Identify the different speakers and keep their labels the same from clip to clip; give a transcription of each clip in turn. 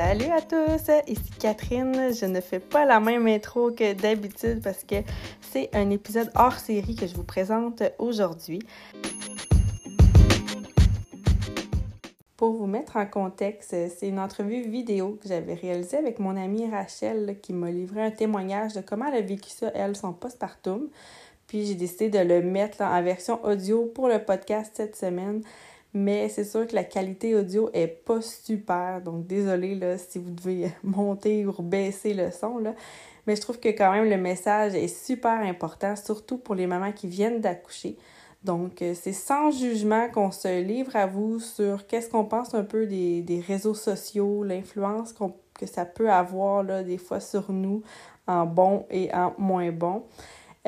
Speaker 1: Salut à tous, ici Catherine. Je ne fais pas la même intro que d'habitude parce que c'est un épisode hors série que je vous présente aujourd'hui. Pour vous mettre en contexte, c'est une entrevue vidéo que j'avais réalisée avec mon amie Rachel qui m'a livré un témoignage de comment elle a vécu ça, elle, son postpartum. Puis j'ai décidé de le mettre en version audio pour le podcast cette semaine mais c'est sûr que la qualité audio est pas super. Donc, désolé si vous devez monter ou baisser le son. Mais je trouve que quand même le message est super important, surtout pour les mamans qui viennent d'accoucher. Donc, euh, c'est sans jugement qu'on se livre à vous sur qu'est-ce qu'on pense un peu des, réseaux sociaux, l'influence que ça peut avoir des fois sur nous en bon et en moins bon.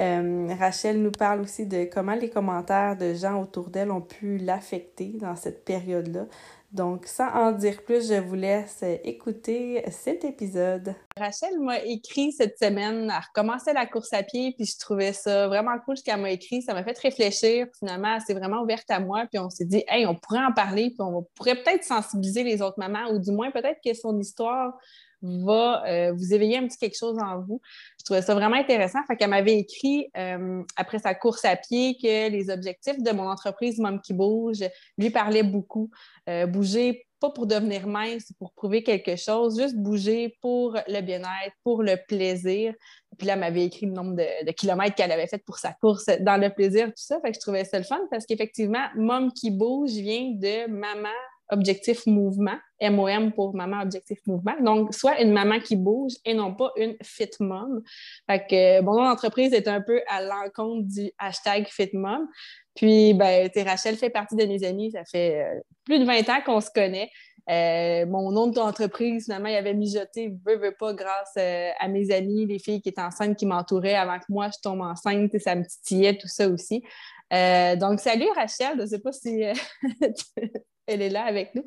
Speaker 1: Euh, Rachel nous parle aussi de comment les commentaires de gens autour d'elle ont pu l'affecter dans cette période-là. Donc, sans en dire plus, je vous laisse écouter cet épisode. Rachel m'a écrit cette semaine, elle recommençait la course à pied, puis je trouvais ça vraiment cool ce qu'elle m'a écrit. Ça m'a fait réfléchir. Finalement, elle s'est vraiment ouverte à moi, puis on s'est dit, hey, on pourrait en parler, puis on pourrait peut-être sensibiliser les autres mamans, ou du moins peut-être que son histoire va euh, vous éveiller un petit quelque chose en vous. Je trouvais ça vraiment intéressant. Fait qu'elle m'avait écrit euh, après sa course à pied que les objectifs de mon entreprise Mom qui bouge lui parlaient beaucoup. Euh, bouger pas pour devenir mince, pour prouver quelque chose, juste bouger pour le bien-être, pour le plaisir. Puis là, elle m'avait écrit le nombre de, kilomètres qu'elle avait fait pour sa course dans le plaisir, tout ça. Fait que je trouvais ça le fun parce qu'effectivement, Mom qui bouge vient de maman objectif mouvement, MOM pour maman objectif mouvement. Donc, soit une maman qui bouge et non pas une fit mom. Fait que mon entreprise est un peu à l'encontre du hashtag fit mom. Puis, ben, Rachel fait partie de mes amis. Ça fait euh, plus de 20 ans qu'on se connaît. Euh, mon nom d'entreprise, finalement, il avait mijoté, veux, veux pas, grâce euh, à mes amis, les filles qui étaient enceintes, qui m'entouraient avant que moi, je tombe enceinte. Ça me titillait, tout ça aussi. donc, salut Rachel. Je ne sais pas si elle est là avec nous.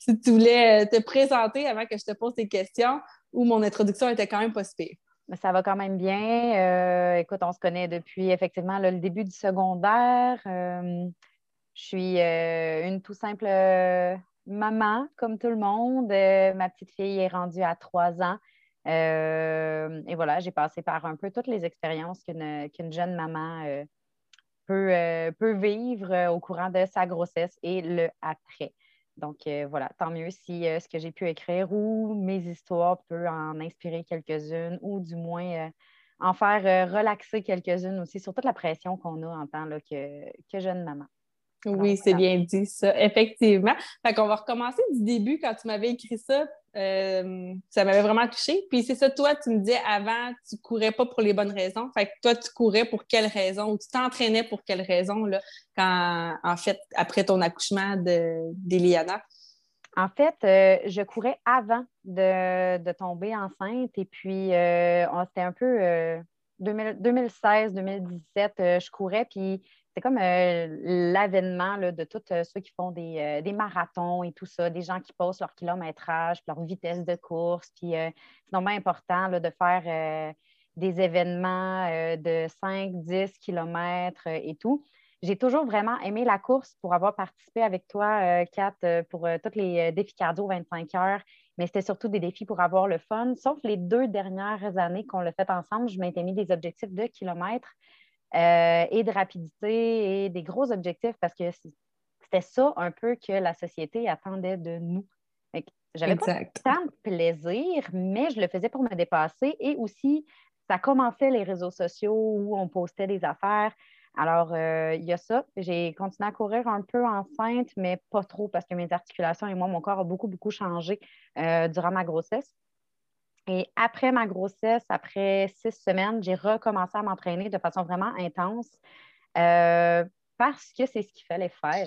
Speaker 1: Si tu voulais euh, te présenter avant que je te pose des questions, ou mon introduction était quand même pas si
Speaker 2: Ça va quand même bien. Euh, écoute, on se connaît depuis effectivement le début du secondaire. Euh, je suis une tout simple maman, comme tout le monde. ma petite fille est rendue à trois ans. et voilà, j'ai passé par un peu toutes les expériences qu'une jeune maman euh, peut, vivre euh, au courant de sa grossesse et le après. Donc euh, voilà, tant mieux si ce que j'ai pu écrire ou mes histoires peut en inspirer quelques-unes ou du moins en faire relaxer quelques-unes aussi sur toute la pression qu'on a en tant que jeune maman.
Speaker 1: Oui, c'est bien dit ça, effectivement. Fait qu'on va recommencer du début quand tu m'avais écrit ça. Euh, ça m'avait vraiment touché. Puis c'est ça, toi, tu me disais avant, tu courais pas pour les bonnes raisons. Fait que toi, tu courais pour quelles raisons ou tu t'entraînais pour quelles raisons là, quand, en fait, après ton accouchement d'Eliana?
Speaker 2: En fait, euh, je courais avant de, tomber enceinte et puis euh, c'était un peu 2016-2017, je courais puis c'est comme euh, l'avènement de tous euh, ceux qui font euh, des, marathons et tout ça, des gens qui posent leur kilométrage, leur vitesse de course. Puis c'est normalement important de faire des événements de 5, 10 kilomètres et tout. J'ai toujours vraiment aimé la course pour avoir participé avec toi, Kat, pour tous les défis cardio 25 heures, mais c'était surtout des défis pour avoir le fun. Sauf les deux dernières années qu'on l'a fait ensemble, je m'étais mis des objectifs de kilomètres. Euh, et de rapidité et des gros objectifs parce que c'était ça un peu que la société attendait de nous. J'avais pas tant de plaisir, mais je le faisais pour me dépasser et aussi, ça commençait les réseaux sociaux où on postait des affaires. Alors, euh, il y a ça. J'ai continué à courir un peu enceinte, mais pas trop parce que mes articulations et moi, mon corps a beaucoup, beaucoup changé euh, durant ma grossesse. Et après ma grossesse, après six semaines, j'ai recommencé à m'entraîner de façon vraiment intense euh, parce que c'est ce qu'il fallait faire.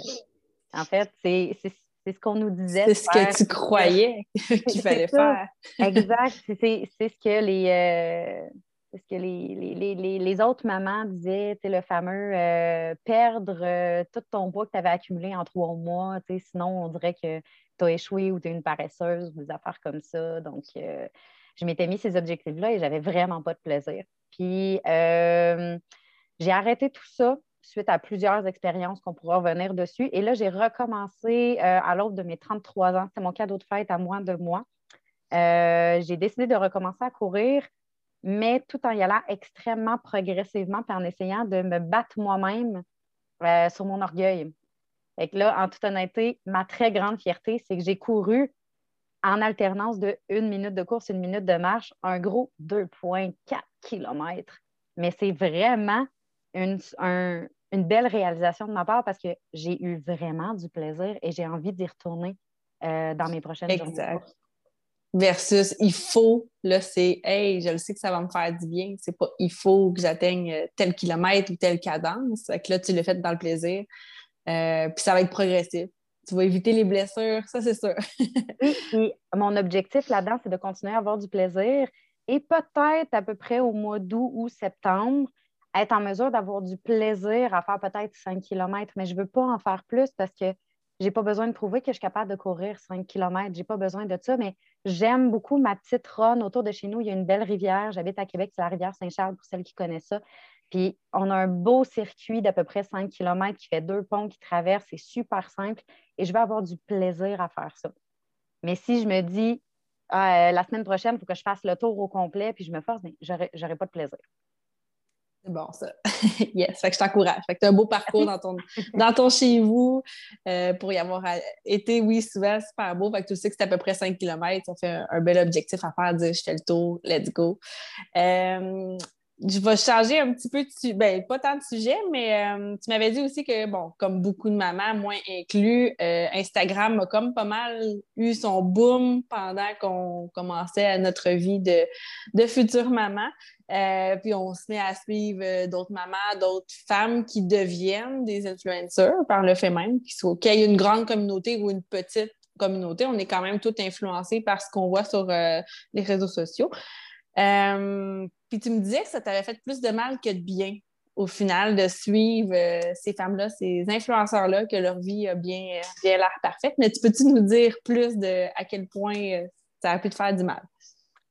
Speaker 2: En fait, c'est ce qu'on nous disait.
Speaker 1: C'est ce que tu croyais qu'il fallait faire.
Speaker 2: exact. C'est ce que les. Euh, ce que les, les, autres mamans disaient, le fameux euh, perdre tout ton poids que tu avais accumulé en trois mois, sinon on dirait que tu as échoué ou tu es une paresseuse ou des affaires comme ça. Donc, je m'étais mis ces objectifs-là et j'avais vraiment pas de plaisir. Puis, euh, j'ai arrêté tout ça suite à plusieurs expériences qu'on pourra revenir dessus. Et là, j'ai recommencé euh, à l'aube de mes 33 ans. C'était mon cadeau de fête à moi de moi. j'ai décidé de recommencer à courir, mais tout en y allant extrêmement progressivement, puis en essayant de me battre moi-même sur mon orgueil. Et là, en toute honnêteté, ma très grande fierté, c'est que j'ai couru en alternance de une minute de course, une minute de marche, un gros 2,4 km. Mais c'est vraiment une, belle réalisation de ma part parce que j'ai eu vraiment du plaisir et j'ai envie d'y retourner euh, dans mes prochaines exact.
Speaker 1: Versus il faut, là, c'est Hey, je le sais que ça va me faire du bien. C'est pas il faut que j'atteigne tel kilomètre ou telle cadence. Fait que là, tu le fais dans le plaisir. Euh, puis ça va être progressif tu vas éviter les blessures, ça c'est sûr.
Speaker 2: oui, mon objectif là-dedans, c'est de continuer à avoir du plaisir et peut-être à peu près au mois d'août ou septembre, être en mesure d'avoir du plaisir à faire peut-être 5 km, mais je ne veux pas en faire plus parce que je n'ai pas besoin de prouver que je suis capable de courir 5 km. Je n'ai pas besoin de ça, mais j'aime beaucoup ma petite run autour de chez nous. Il y a une belle rivière. J'habite à Québec, c'est la rivière Saint-Charles pour celles qui connaissent ça. Puis on a un beau circuit d'à peu près 5 km qui fait deux ponts qui traversent. C'est super simple et je vais avoir du plaisir à faire ça. Mais si je me dis, ah, euh, la semaine prochaine, il faut que je fasse le tour au complet puis je me force, mais j'aurai pas de plaisir.
Speaker 1: C'est bon, ça. yes, fait que je t'encourage. Fait que tu as un beau parcours dans ton, dans ton chez vous euh, pour y avoir été, oui, souvent super beau. Fait que tu sais que c'est à peu près 5 km. Ça fait un, bel objectif à faire, dire je fais le tour, let's go. Euh, je vais changer un petit peu de ben, pas tant de sujet, mais euh, tu m'avais dit aussi que, bon, comme beaucoup de mamans, moins inclus, euh, Instagram a comme pas mal eu son boom pendant qu'on commençait notre vie de, de future maman. Euh, puis on se met à suivre d'autres mamans, d'autres femmes qui deviennent des influenceurs par le fait même, qu'il y ait une grande communauté ou une petite communauté, on est quand même tout influencé par ce qu'on voit sur les réseaux sociaux. Puis tu me disais que ça t'avait fait plus de mal que de bien au final de suivre euh, ces femmes-là, ces influenceurs-là, que leur vie a bien, bien l'air parfaite. Mais tu peux-tu nous dire plus de à quel point euh, ça a pu te faire du mal?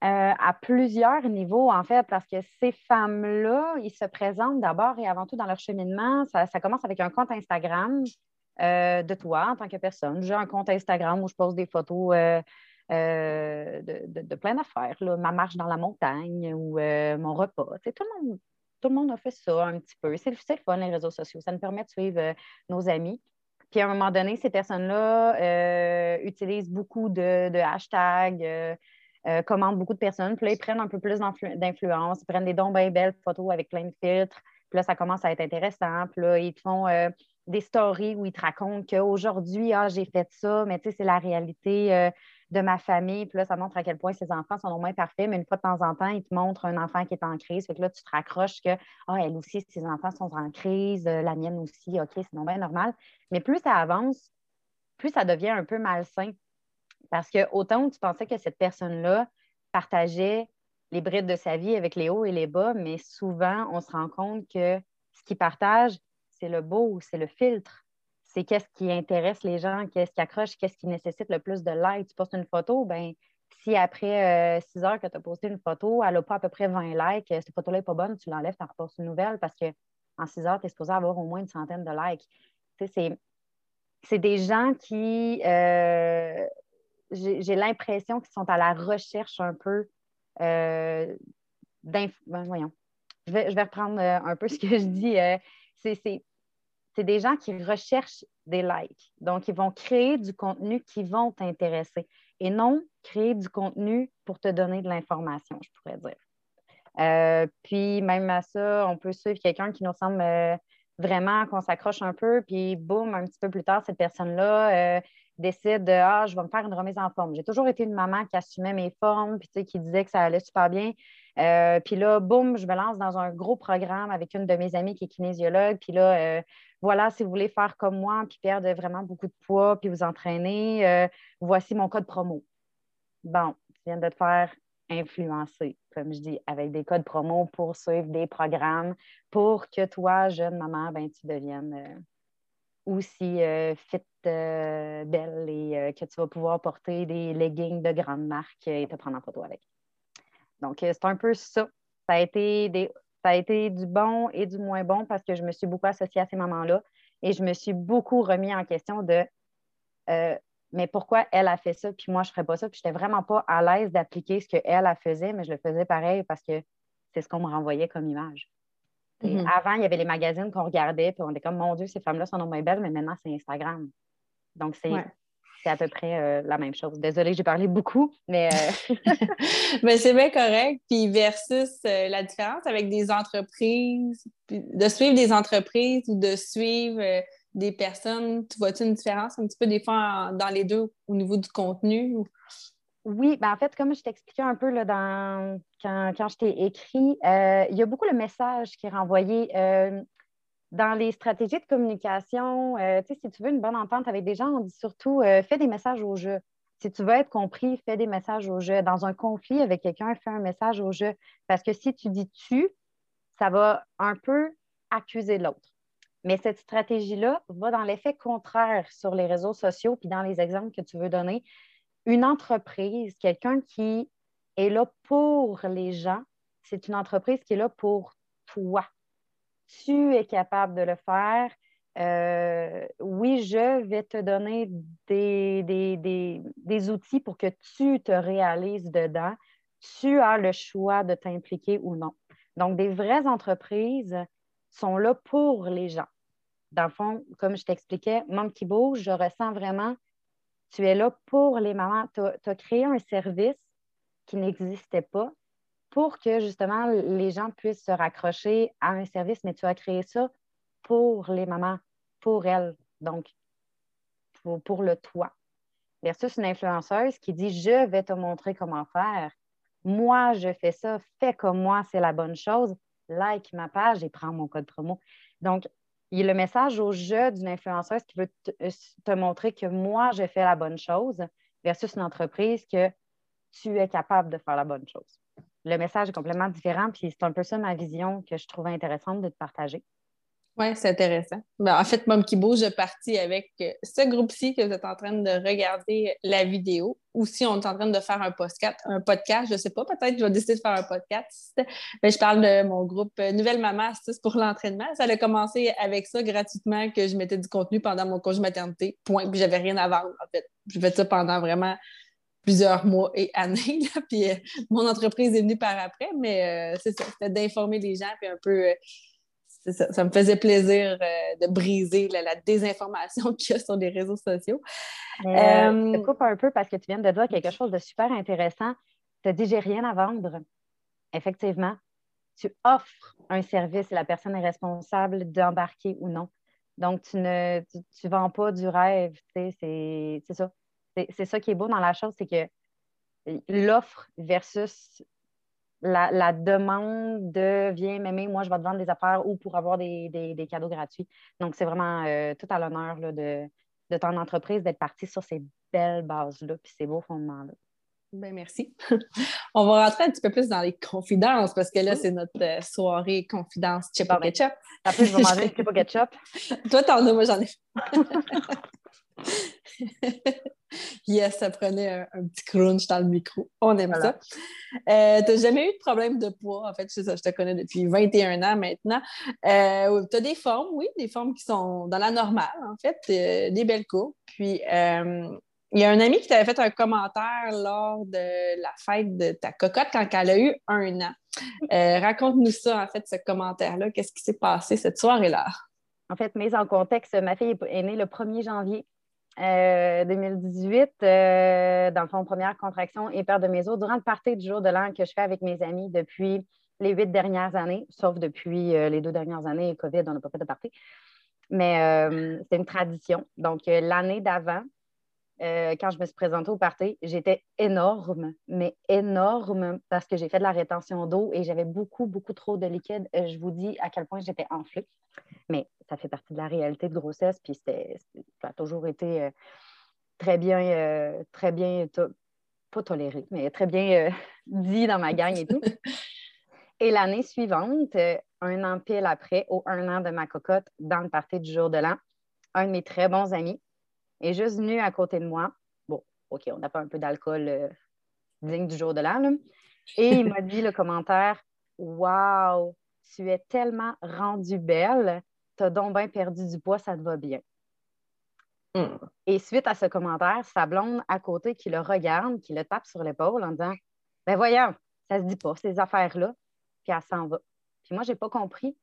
Speaker 2: à plusieurs niveaux, en fait, parce que ces femmes-là, ils se présentent d'abord et avant tout dans leur cheminement. Ça, commence avec un compte Instagram de toi en tant que personne. J'ai un compte Instagram où je pose des photos euh, de, plein d'affaires. Ma marche dans la montagne ou euh, mon repas. Tout le, monde, tout le monde a fait ça un petit peu. C'est le fun, les réseaux sociaux. Ça nous permet de suivre euh, nos amis. Puis à un moment donné, ces personnes-là utilisent beaucoup de, hashtags, commandent beaucoup de personnes. Puis là, ils prennent un peu plus d'influence. Ils prennent des dons bien belles photos avec plein de filtres. Puis là, ça commence à être intéressant. Puis là, ils te font des stories où ils te racontent qu'aujourd'hui, ah, j'ai fait ça, mais tu sais, c'est la réalité de ma famille. Puis là, ça montre à quel point ces enfants sont au moins parfaits, mais une fois de temps en temps, ils te montrent un enfant qui est en crise. Fait que là, tu te raccroches que, ah, elle aussi, ses enfants sont en crise, euh, la mienne aussi, OK, c'est non normal. Mais plus ça avance, plus ça devient un peu malsain. Parce que autant tu pensais que cette personne-là partageait les brides de sa vie avec les hauts et les bas, mais souvent, on se rend compte que ce qu'il partage, c'est le beau, c'est le filtre c'est qu'est-ce qui intéresse les gens, qu'est-ce qui accroche, qu'est-ce qui nécessite le plus de likes. Tu postes une photo, ben si après 6 euh, heures que tu as posté une photo, elle n'a pas à peu près 20 likes, cette photo-là n'est pas bonne, tu l'enlèves, tu en repostes une nouvelle parce qu'en 6 heures, tu es supposé avoir au moins une centaine de likes. c'est des gens qui, euh, j'ai l'impression qu'ils sont à la recherche un peu euh, ben, voyons, je vais, je vais, reprendre un peu ce que je dis. c'est c'est des gens qui recherchent des likes. Donc, ils vont créer du contenu qui vont t'intéresser et non créer du contenu pour te donner de l'information, je pourrais dire. Euh, puis, même à ça, on peut suivre quelqu'un qui nous semble euh, vraiment qu'on s'accroche un peu, puis boum, un petit peu plus tard, cette personne-là euh, décide de Ah, je vais me faire une remise en forme. J'ai toujours été une maman qui assumait mes formes, puis qui disait que ça allait super bien. Puis là, boum, je me lance dans un gros programme avec une de mes amies qui est kinésiologue. Puis là, voilà, si vous voulez faire comme moi, puis perdre vraiment beaucoup de poids, puis vous entraîner, euh, voici mon code promo. Bon, tu viens de te faire influencer, comme je dis, avec des codes promo pour suivre des programmes pour que toi, jeune maman, ben, tu deviennes euh, aussi euh, fit, belle et que tu vas pouvoir porter des leggings de grande marque et te prendre en photo avec. Donc, c'est un peu ça. Ça a été des ça a été du bon et du moins bon parce que je me suis beaucoup associée à ces mamans-là et je me suis beaucoup remis en question de euh, mais pourquoi elle a fait ça, puis moi, je ne ferais pas ça. Puis je n'étais vraiment pas à l'aise d'appliquer ce qu'elle a faisait, mais je le faisais pareil parce que c'est ce qu'on me renvoyait comme image. Mm-hmm. Avant, il y avait les magazines qu'on regardait, puis on était comme, mon Dieu, ces femmes-là sont moins belles, mais maintenant, c'est Instagram. Donc, c'est à peu près euh, la même chose. Désolée, j'ai parlé beaucoup, mais.
Speaker 1: Euh, mais c'est bien correct. Puis, versus euh, la différence avec des entreprises, de suivre des entreprises ou de suivre des personnes, tu vois-tu une différence un petit peu des fois dans les deux au niveau du contenu?
Speaker 2: Oui, ben en fait, comme je t'expliquais un peu là, dans, quand, quand je t'ai écrit, il y a beaucoup le message qui est renvoyé. Euh, dans les stratégies de communication, euh, si tu veux une bonne entente avec des gens, on dit surtout fais des messages au jeu. Si tu veux être compris, fais des messages au jeu. Dans un conflit avec quelqu'un, fais un message au jeu. Parce que si tu dis tu, ça va un peu accuser l'autre. Mais cette stratégie-là va dans l'effet contraire sur les réseaux sociaux, puis dans les exemples que tu veux donner. Une entreprise, quelqu'un qui est là pour les gens, c'est une entreprise qui est là pour toi. Tu es capable de le faire. Euh, oui, je vais te donner des, outils pour que tu te réalises dedans. Tu as le choix de t'impliquer ou non. Donc, des vraies entreprises sont là pour les gens dans le fond, comme je t'expliquais, Maman qui bouge, je ressens vraiment, tu es là pour les mamans. Tu as, créé un service qui n'existait pas pour que justement les gens puissent se raccrocher à un service, mais tu as créé ça pour les mamans, pour elles, donc pour, le toi. Versus une influenceuse qui dit Je vais te montrer comment faire. Moi, je fais ça, fais comme moi, c'est la bonne chose. Like ma page et prends mon code promo. Donc, il y a le message au jeu d'une influenceuse qui veut euh, te, montrer que moi, j'ai fait la bonne chose versus une entreprise que tu es capable de faire la bonne chose. Le message est complètement différent, puis c'est un peu ça ma vision que je trouvais intéressante de te partager.
Speaker 1: Oui, c'est intéressant. Ben, en fait, Mom bouge, je parti avec euh, ce groupe-ci que vous êtes en train de regarder la vidéo. Ou si on est en train de faire un podcast, un podcast, je ne sais pas, peut-être je vais décider de faire un podcast. Ben, je parle de mon groupe euh, Nouvelle Maman Astuce pour l'entraînement. Ça a commencé avec ça gratuitement, que je mettais du contenu pendant mon congé maternité. Point. Puis j'avais rien à vendre, en fait. Je fais ça pendant vraiment plusieurs mois et années. Puis euh, mon entreprise est venue par après, mais c'est ça, c'était d'informer les gens, puis un peu ça, me faisait plaisir euh, de briser la, désinformation qu'il y a sur les réseaux sociaux.
Speaker 2: Euh, euh, je te coupe un peu parce que tu viens de dire quelque chose de super intéressant. Tu as dit j'ai rien à vendre. Effectivement, tu offres un service et la personne est responsable d'embarquer ou non. Donc, tu ne tu, vends pas du rêve. C'est ça. C'est ça qui est beau dans la chose, c'est que l'offre versus la, demande de viens m'aimer, moi je vais te vendre des affaires ou pour avoir des, cadeaux gratuits. Donc, c'est vraiment euh, tout à l'honneur de, de ton entreprise d'être partie sur ces belles bases-là, puis ces beaux fondements-là.
Speaker 1: Ben, merci. On va rentrer un petit peu plus dans les confidences parce que là, c'est notre euh, soirée confidence chip
Speaker 2: ben, ketchup. Après, je vais manger chip ketchup.
Speaker 1: Toi, t'en as, moi, j'en ai. yes, ça prenait un, petit crunch dans le micro. On aime ça. Euh, tu n'as jamais eu de problème de poids, en fait, je, te connais depuis 21 ans maintenant. Euh, tu as des formes, oui, des formes qui sont dans la normale, en fait, euh, des belles courbes. Puis, il y a un ami qui t'avait fait un commentaire lors de la fête de ta cocotte quand elle a eu un an. Raconte-nous ça, en fait, ce commentaire-là. Qu'est-ce qui s'est passé cette soirée-là?
Speaker 2: En fait, mise en contexte, ma fille est née le 1er janvier 2018, euh, euh, dans le fond, première contraction et perte de mes os, durant le party du jour de l'an que je fais avec mes amis depuis les huit dernières années, sauf depuis euh, les deux dernières années, COVID, on n'a pas fait de party. Mais c'est une tradition. Donc, l'année d'avant, quand je me suis présentée au party, j'étais énorme, mais énorme parce que j'ai fait de la rétention d'eau et j'avais beaucoup, beaucoup trop de liquide. je vous dis à quel point j'étais enflée. Mais ça fait partie de la réalité de grossesse, puis ça a toujours été euh, très bien, euh, très bien, pas toléré, mais très bien euh, dit dans ma gang et tout. Et l'année suivante, un an pile après, au un an de ma cocotte, dans le party du jour de l'an, un de mes très bons amis est juste venu à côté de moi. Bon, OK, on n'a pas un peu d'alcool digne du jour de l'an, et il m'a dit le commentaire Wow, tu es tellement rendue belle tu as donc bien perdu du poids, ça te va bien. Mm. Et suite à ce commentaire, sa blonde à côté qui le regarde, qui le tape sur l'épaule en disant Ben voyons, ça se dit pas, ces affaires-là. Puis elle s'en va. Puis moi, je n'ai pas compris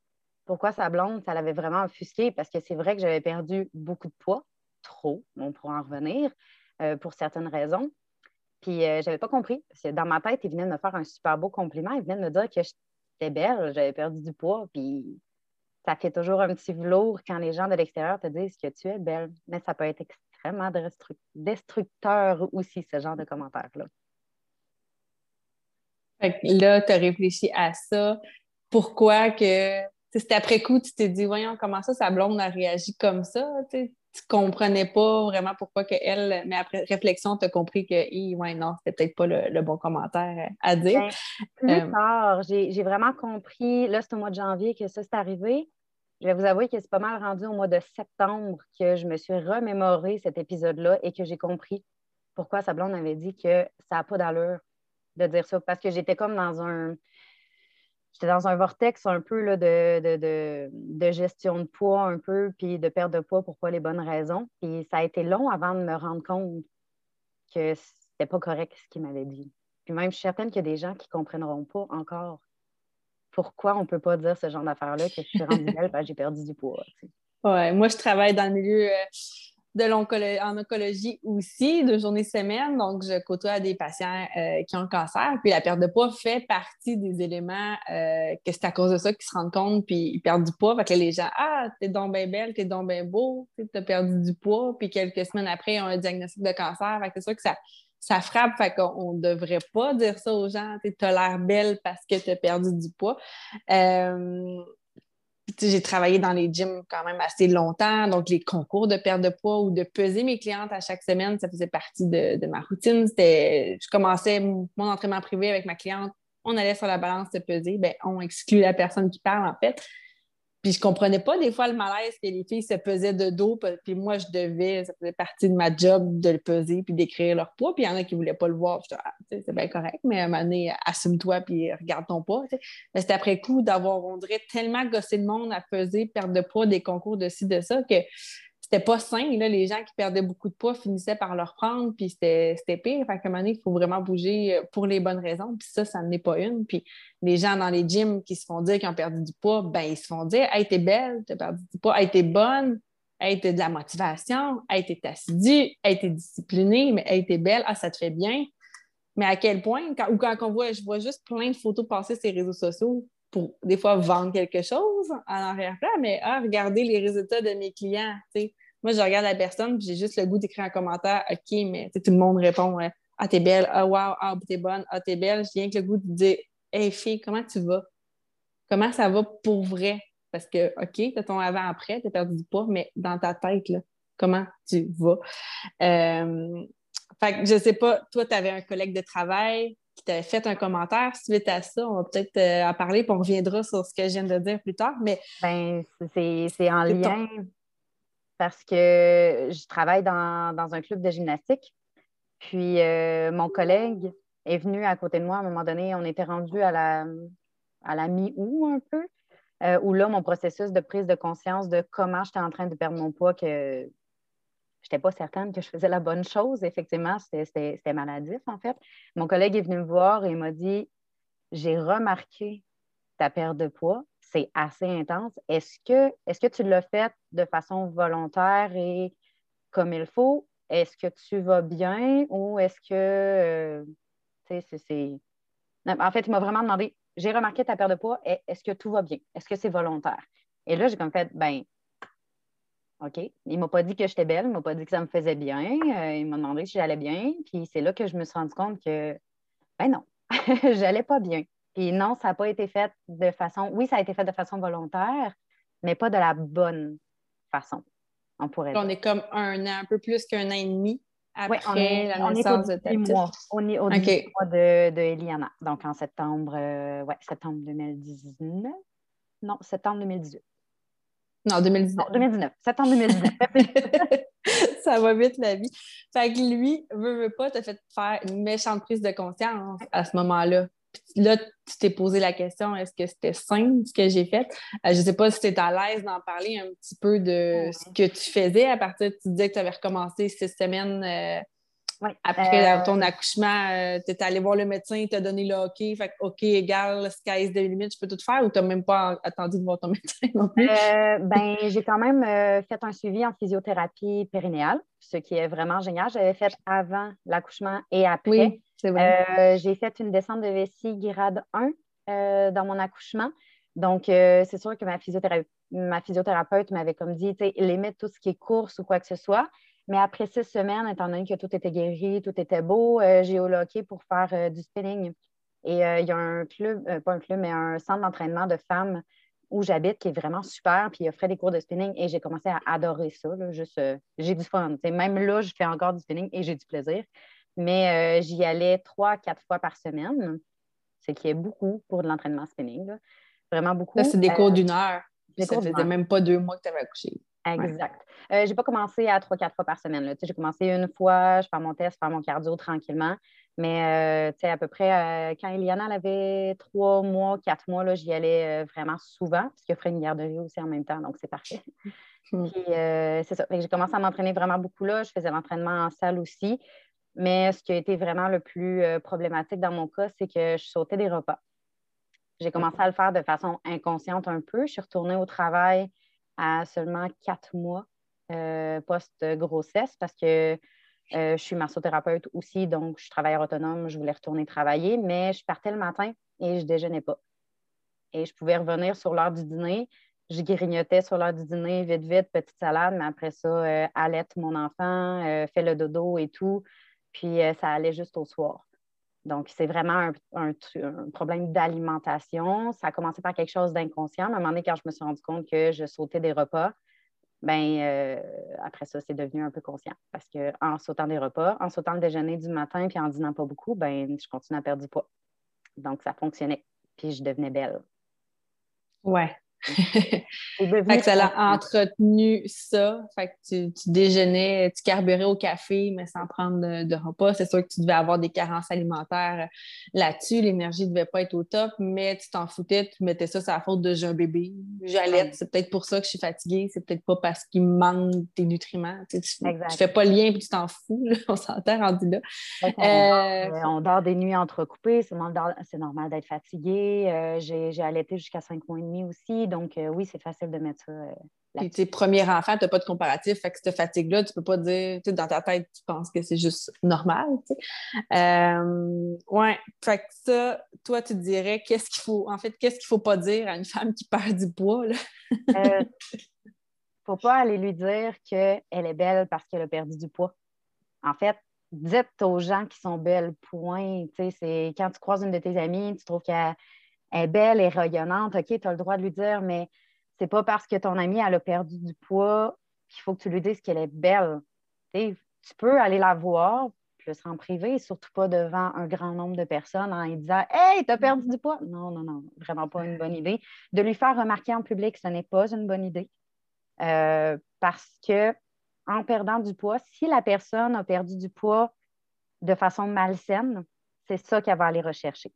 Speaker 2: pourquoi sa blonde, ça l'avait vraiment offusqué parce que c'est vrai que j'avais perdu beaucoup de poids, trop, on pourra en revenir, euh, pour certaines raisons. Puis euh, je n'avais pas compris parce que dans ma tête, il venait de me faire un super beau compliment. Il venait de me dire que j'étais belle, j'avais perdu du poids. Puis ça fait toujours un petit velours quand les gens de l'extérieur te disent que tu es belle. Mais ça peut être extrêmement destructeur aussi, ce genre de commentaires-là.
Speaker 1: Là, tu as réfléchi à ça. Pourquoi que. C'est après coup, tu t'es dit, voyons, comment ça, sa blonde a réagi comme ça? Tu comprenais pas vraiment pourquoi que elle, mais après réflexion, tu as compris que, ouais, non, c'était peut-être pas le, bon commentaire à dire. Ben,
Speaker 2: plus euh, tard, j'ai vraiment compris, là, c'est au mois de janvier que ça s'est arrivé. Je vais vous avouer que c'est pas mal rendu au mois de septembre que je me suis remémoré cet épisode-là et que j'ai compris pourquoi sa blonde avait dit que ça n'a pas d'allure de dire ça. Parce que j'étais comme dans un. J'étais dans un vortex un peu là, de, de, gestion de poids, un peu, puis de perte de poids pour pas les bonnes raisons. Puis ça a été long avant de me rendre compte que c'était pas correct ce qu'il m'avait dit. Puis même, je suis certaine qu'il y a des gens qui ne comprendront pas encore pourquoi on ne peut pas dire ce genre d'affaires-là, que je suis rendue belle, j'ai perdu du poids.
Speaker 1: Oui, moi, je travaille dans le milieu de en oncologie aussi, de journée semaine. Donc, je côtoie des patients euh, qui ont le cancer. Puis la perte de poids fait partie des éléments euh, que c'est à cause de ça qu'ils se rendent compte, puis ils perdent du poids. Fait que les gens, ah, t'es donc bien belle, t'es donc bien beau, t'as perdu du poids. Puis quelques semaines après, ils ont un diagnostic de cancer. Fait que c'est sûr que ça, frappe, fait qu'on ne devrait pas dire ça aux gens, tu as l'air belle parce que tu as perdu du poids. Euh, j'ai travaillé dans les gyms quand même assez longtemps, donc les concours de perte de poids ou de peser mes clientes à chaque semaine, ça faisait partie de, ma routine. je commençais mon entraînement privé avec ma cliente, on allait sur la balance de peser, ben, on exclut la personne qui parle en fait. Puis je comprenais pas des fois le malaise que les filles se pesaient de dos, puis moi je devais, ça faisait partie de ma job de le peser puis d'écrire leur poids. Puis il y en a qui voulaient pas le voir. Ah, c'est bien correct, mais à un moment donné, assume-toi puis regarde ton poids. Mais c'était après coup d'avoir, on dirait, tellement gossé le monde à peser, perdre de poids, des concours de ci, de ça, que c'était pas sain. Là. Les gens qui perdaient beaucoup de poids finissaient par le reprendre, puis c'était pire. Fait qu'à un moment donné, il faut vraiment bouger euh, pour les bonnes raisons. Puis ça, ça n'en est pas une. Puis les gens dans les gyms qui se font dire qu'ils ont perdu du poids, ben ils se font dire Hey, t'es belle, t'as perdu du poids, hey, t'es bonne, hey, t'as de la motivation, hey, t'es assidue, hey, t'es disciplinée, mais hey, t'es belle, ah, ça te fait bien. Mais à quel point, ou quand on voit, je vois juste plein de photos passer sur les réseaux sociaux, pour des fois vendre quelque chose en arrière-plan, mais ah, regardez les résultats de mes clients. Moi, je regarde la personne, puis j'ai juste le goût d'écrire un commentaire, OK, mais tout le monde répond Ah, t'es belle, ah, wow, ah, t'es bonne, ah, t'es belle. J'ai rien que le goût de dire Hey, fille, comment tu vas? Comment ça va pour vrai? Parce que, OK, t'as ton avant-après, t'as perdu du poids, mais dans ta tête, là, comment tu vas? Euh, fait que je sais pas, toi, tu avais un collègue de travail qui t'avait fait un commentaire suite à ça. On va peut-être euh, en parler, puis on reviendra sur ce que je viens de dire plus tard. Mais
Speaker 2: ben, c'est en lien parce que je travaille dans, un club de gymnastique. Puis euh, mon collègue est venu à côté de moi à un moment donné. On était rendu à la, à la mi-août un peu, euh, où là, mon processus de prise de conscience de comment j'étais en train de perdre mon poids, que n'étais pas certaine que je faisais la bonne chose. Effectivement, c'était maladif en fait. Mon collègue est venu me voir et m'a dit J'ai remarqué ta perte de poids c'est assez intense. Est-ce que, est que tu l'as fait de façon volontaire et comme il faut? Est-ce que tu vas bien ou est-ce que, euh, c'est... En fait, il m'a vraiment demandé, j'ai remarqué ta perte de poids, est-ce que tout va bien? Est-ce que c'est volontaire? Et là, j'ai comme fait, ben, OK. Il ne m'a pas dit que j'étais belle, il ne m'a pas dit que ça me faisait bien, euh, il m'a demandé si j'allais bien, puis c'est là que je me suis rendu compte que, ben non, j'allais pas bien. Puis non, ça n'a pas été fait de façon. Oui, ça a été fait de façon volontaire, mais pas de la bonne façon. On pourrait.
Speaker 1: On est comme un an, un peu plus qu'un an et demi après on est, la naissance de ta
Speaker 2: mois. On est au mois de, de Eliana. Donc en septembre, euh, ouais, septembre 2019. Non, septembre 2018.
Speaker 1: Non, 2019.
Speaker 2: 2019. Septembre 2019.
Speaker 1: ça va vite la vie. Fait que lui, veut, veut pas, t'as fait faire une méchante prise de conscience à ce moment-là là, tu t'es posé la question, est-ce que c'était sain ce que j'ai fait? je ne sais pas si tu es à l'aise d'en parler un petit peu de ce que tu faisais à partir de tu disais que tu avais recommencé six semaines après euh, ton accouchement, euh, tu es allé voir le médecin, il t'a donné le OK, fait OK, égal, sky is the limit, je peux tout faire ou tu n'as même pas attendu de voir ton médecin non plus?
Speaker 2: Euh, ben, j'ai quand même fait un suivi en physiothérapie périnéale, ce qui est vraiment génial. J'avais fait avant l'accouchement et après. Oui, c'est vrai. j'ai fait une descente de vessie grade 1 dans mon accouchement. Donc, c'est sûr que ma, ma physiothérapeute m'avait comme dit, limite tout ce qui est course ou quoi que ce soit. Mais après six semaines, étant donné que tout était guéri, tout était beau, euh, j'ai hockey pour faire euh, du spinning. Et euh, il y a un club, euh, pas un club, mais un centre d'entraînement de femmes où j'habite qui est vraiment super. Puis il offrait des cours de spinning et j'ai commencé à adorer ça. juste, j'ai du fun. même là, je fais encore du spinning et j'ai du plaisir. Mais j'y allais trois, quatre fois par semaine, ce qui est beaucoup pour de l'entraînement spinning. Vraiment beaucoup.
Speaker 1: c'est des cours d'une heure. Ça faisait même pas deux mois que tu avais accouché.
Speaker 2: Exact. Euh, je n'ai pas commencé à trois, quatre fois par semaine. J'ai commencé une fois, je fais mon test, faire mon cardio tranquillement. Mais euh, à peu près, euh, quand Eliana avait trois mois, quatre mois, j'y allais vraiment souvent, parce qu'il ferait une garderie aussi en même temps, donc c'est parfait. Hmm. c'est ça. J'ai commencé à m'entraîner vraiment beaucoup là. Je faisais l'entraînement en salle aussi. Mais ce qui a été vraiment le plus problématique dans mon cas, c'est que je sautais des repas. J'ai commencé à le faire de façon inconsciente un peu. Je suis retournée au travail à seulement quatre mois euh, post-grossesse parce que euh, je suis massothérapeute aussi, donc je suis travailleur autonome, je voulais retourner travailler, mais je partais le matin et je déjeunais pas. Et je pouvais revenir sur l'heure du dîner. Je grignotais sur l'heure du dîner, vite, vite, petite salade, mais après ça, euh, allaite mon enfant, euh, fait le dodo et tout. Puis ça allait juste au soir. Donc, c'est vraiment un, problème d'alimentation. Ça a commencé par quelque chose d'inconscient. À un moment donné, quand je me suis rendu compte que je sautais des repas, ben euh, après ça, c'est devenu un peu conscient. Parce qu'en sautant des repas, en sautant le déjeuner du matin puis en dînant pas beaucoup, ben je continue à perdre du poids. Donc, ça fonctionnait. Puis je devenais belle.
Speaker 1: Ouais fait que ça a entretenu ça. Fait que tu, déjeunais, tu carburais au café, mais sans prendre de, repas. C'est sûr que tu devais avoir des carences alimentaires là-dessus. L'énergie ne devait pas être au top, mais tu t'en foutais, tu mettais ça sur la faute de j'ai un bébé. J'allais, c'est peut-être pour ça que je suis fatiguée. C'est peut-être pas parce qu'il me manque des nutriments. Tu, ne fais pas le lien et tu t'en fous. On s'entend rendu là.
Speaker 2: Euh, on, dort, des nuits entrecoupées. C'est normal, d'être fatigué. Euh, j'ai allaité jusqu'à cinq mois et demi aussi. Donc, euh, oui, c'est facile de mettre ça. Euh,
Speaker 1: Puis, tes premiers enfants, tu n'as pas de comparatif. Fait que cette fatigue-là, tu ne peux pas dire, tu dans ta tête, tu penses que c'est juste normal. Euh, ouais. Fait que ça, toi, tu te dirais, qu'est-ce qu'il faut, en fait, qu'est-ce qu'il ne faut pas dire à une femme qui perd du poids? Il
Speaker 2: ne faut pas aller lui dire qu'elle est belle parce qu'elle a perdu du poids. En fait, dites aux gens qui sont belles, point. C'est quand tu croises une de tes amies, tu trouves qu'elle est belle et rayonnante, OK, tu as le droit de lui dire, mais c'est pas parce que ton amie, elle a perdu du poids qu'il faut que tu lui dises qu'elle est belle. tu peux aller la voir, plus en privé, surtout pas devant un grand nombre de personnes en lui disant Hey, tu as perdu du poids. Non, non, non, vraiment pas une bonne idée. De lui faire remarquer en public, ce n'est pas une bonne idée. Euh, parce que en perdant du poids, si la personne a perdu du poids de façon malsaine, c'est ça qu'elle va aller rechercher.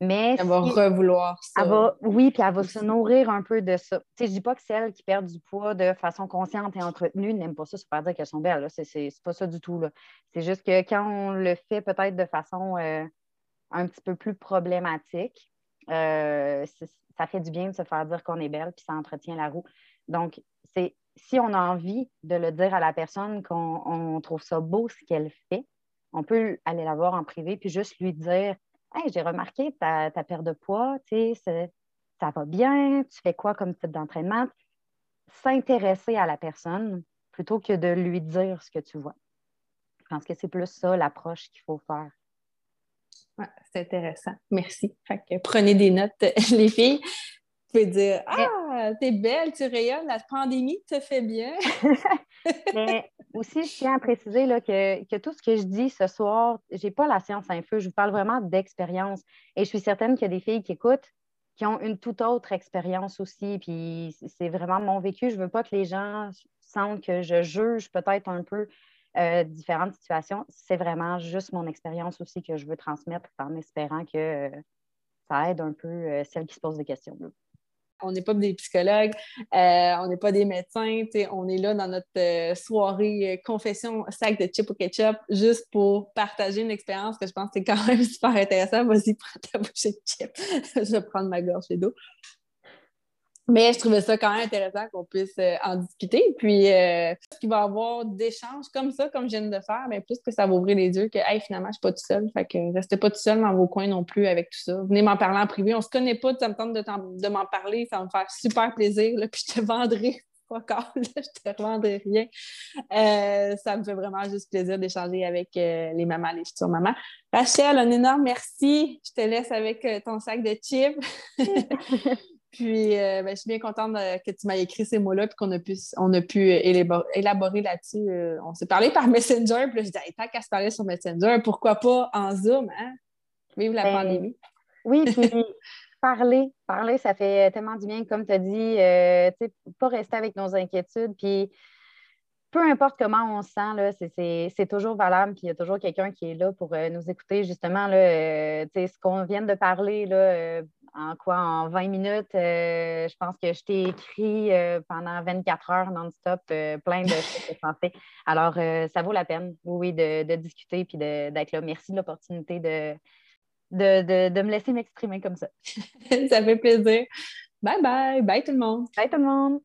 Speaker 1: Mais elle va revouloir
Speaker 2: ça. oui, puis elle va se nourrir un peu de ça. Je ne dis pas que celles qui perdent du poids de façon consciente et entretenue n'aiment pas ça, c'est pas dire qu'elles sont belles. Ce n'est pas ça du tout. C'est juste que quand on le fait peut-être de façon euh, un petit peu plus problématique, euh, ça fait du bien de se faire dire qu'on est belle, puis ça entretient la roue. Donc, c'est si on a envie de le dire à la personne qu'on trouve ça beau ce qu'elle fait, on peut aller la voir en privé puis juste lui dire j'ai remarqué ta, ta perte de poids, ça va bien, tu fais quoi comme type d'entraînement? S'intéresser à la personne plutôt que de lui dire ce que tu vois. Je pense que c'est plus ça l'approche qu'il faut faire.
Speaker 1: c'est intéressant. Merci. prenez des notes, les filles. Vous pouvez dire Ah, t'es belle, tu rayonnes, la pandémie te fait bien.
Speaker 2: Mais aussi, je tiens à préciser là, que, tout ce que je dis ce soir, je n'ai pas la science feu. Je vous parle vraiment d'expérience. Et je suis certaine qu'il y a des filles qui écoutent qui ont une toute autre expérience aussi. Puis c'est vraiment mon vécu. Je ne veux pas que les gens sentent que je juge peut-être un peu différentes situations. C'est vraiment juste mon expérience aussi que je veux transmettre en espérant que ça aide un peu celles qui se posent des questions.
Speaker 1: On n'est pas des psychologues, euh, on n'est pas des médecins, on est là dans notre euh, soirée euh, confession sac de chip au ketchup juste pour partager une expérience que je pense que c'est quand même super intéressant. Vas-y, prends ta bouchée de chip. je vais prendre ma gorge d'eau. Mais je trouvais ça quand même intéressant qu'on puisse euh, en discuter. Puis, euh, qu'il va y avoir d'échanges comme ça, comme je viens de faire, mais plus que ça va ouvrir les yeux que, hey, finalement, je suis pas tout seul. Fait que restez pas tout seul dans vos coins non plus avec tout ça. Venez m'en parler en privé. On se connaît pas, ça me tente de, m'en parler. Ça va me faire super plaisir. Là, puis je te vendrai encore, là, je te revendrai rien. Euh, ça me fait vraiment juste plaisir d'échanger avec les mamans, les futures mamans. Rachel, un énorme merci. Je te laisse avec ton sac de chips. Puis, euh, ben, je suis bien contente euh, que tu m'as écrit ces mots-là et qu'on a pu, on a pu élaborer, là-dessus. Euh, on s'est parlé par Messenger, puis là, je dis, hey, tant qu'à se parler sur Messenger, pourquoi pas en Zoom, hein? Vive la ben, pandémie.
Speaker 2: Oui, puis parler, parler, ça fait tellement du bien, comme tu as dit, sais, pas rester avec nos inquiétudes, puis peu importe comment on se sent, c'est toujours valable, puis il y a toujours quelqu'un qui est là pour nous écouter. Justement, là, ce qu'on vient de parler, là, en quoi? En 20 minutes, euh, je pense que je t'ai écrit euh, pendant 24 heures non-stop euh, plein de choses pensées. Alors, ça vaut la peine, oui, de, discuter puis d'être là. Merci de l'opportunité de, de, me laisser m'exprimer comme ça.
Speaker 1: ça fait plaisir. Bye bye. Bye tout le monde.
Speaker 2: Bye tout le monde.